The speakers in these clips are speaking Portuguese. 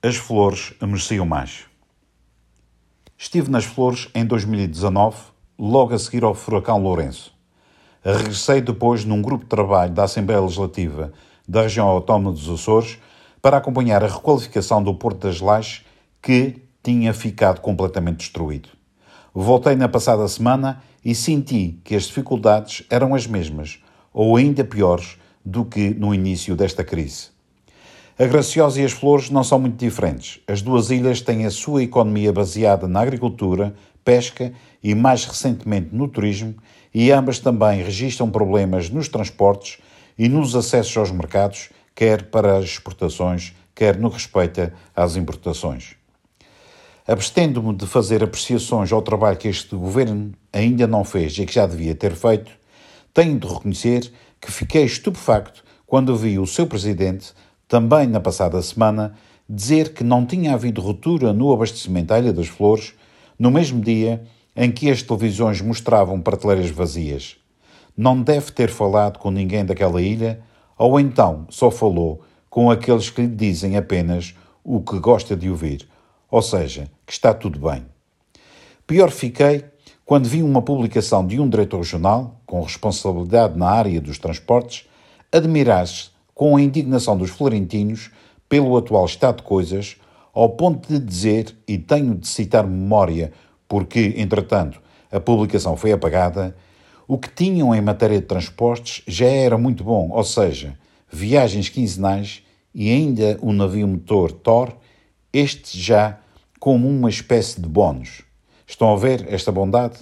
As flores mereciam mais. Estive nas flores em 2019, logo a seguir ao furacão Lourenço. Regressei depois num grupo de trabalho da Assembleia Legislativa da região autónoma dos Açores para acompanhar a requalificação do Porto das Lajes, que tinha ficado completamente destruído. Voltei na passada semana e senti que as dificuldades eram as mesmas, ou ainda piores, do que no início desta crise. A Graciosa e as Flores não são muito diferentes. As duas ilhas têm a sua economia baseada na agricultura, pesca e, mais recentemente, no turismo, e ambas também registram problemas nos transportes e nos acessos aos mercados, quer para as exportações, quer no que respeita às importações. Abstendo-me de fazer apreciações ao trabalho que este governo ainda não fez e que já devia ter feito, tenho de reconhecer que fiquei estupefacto quando vi o seu presidente também na passada semana, dizer que não tinha havido ruptura no abastecimento à Ilha das Flores no mesmo dia em que as televisões mostravam prateleiras vazias. Não deve ter falado com ninguém daquela ilha, ou então só falou com aqueles que lhe dizem apenas o que gosta de ouvir, ou seja, que está tudo bem. Pior fiquei quando vi uma publicação de um diretor regional, com responsabilidade na área dos transportes, admirar-se com a indignação dos florentinos pelo atual estado de coisas, ao ponto de dizer, e tenho de citar memória, porque, entretanto, a publicação foi apagada, o que tinham em matéria de transportes já era muito bom, ou seja, viagens quinzenais e ainda o navio motor Thor, este já como uma espécie de bónus. Estão a ver esta bondade?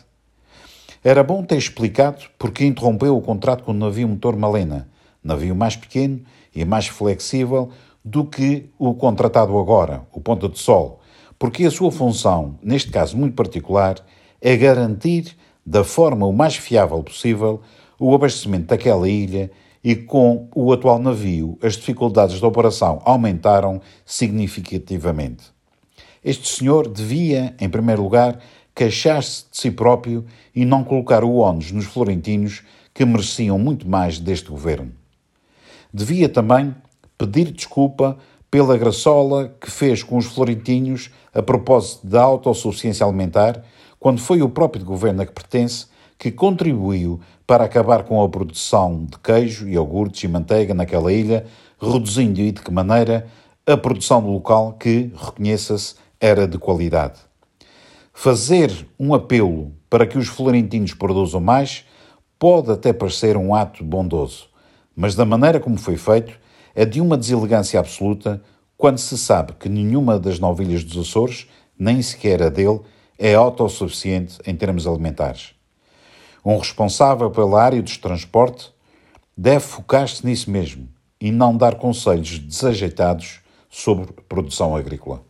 Era bom ter explicado porque interrompeu o contrato com o navio motor Malena, navio mais pequeno e mais flexível do que o contratado agora, o Ponta de Sol, porque a sua função, neste caso muito particular, é garantir, da forma o mais fiável possível, o abastecimento daquela ilha e com o atual navio as dificuldades de operação aumentaram significativamente. Este senhor devia, em primeiro lugar, queixar-se de si próprio e não colocar o ónus nos florentinos que mereciam muito mais deste governo devia também pedir desculpa pela graçola que fez com os florentinhos a propósito da autossuficiência alimentar, quando foi o próprio governo a que pertence que contribuiu para acabar com a produção de queijo, iogurtes e manteiga naquela ilha, reduzindo e de que maneira a produção local que, reconheça-se, era de qualidade. Fazer um apelo para que os florentinos produzam mais pode até parecer um ato bondoso, mas da maneira como foi feito, é de uma deselegância absoluta quando se sabe que nenhuma das nove ilhas dos Açores, nem sequer a dele, é autossuficiente em termos alimentares. Um responsável pela área dos transportes deve focar-se nisso mesmo e não dar conselhos desajeitados sobre produção agrícola.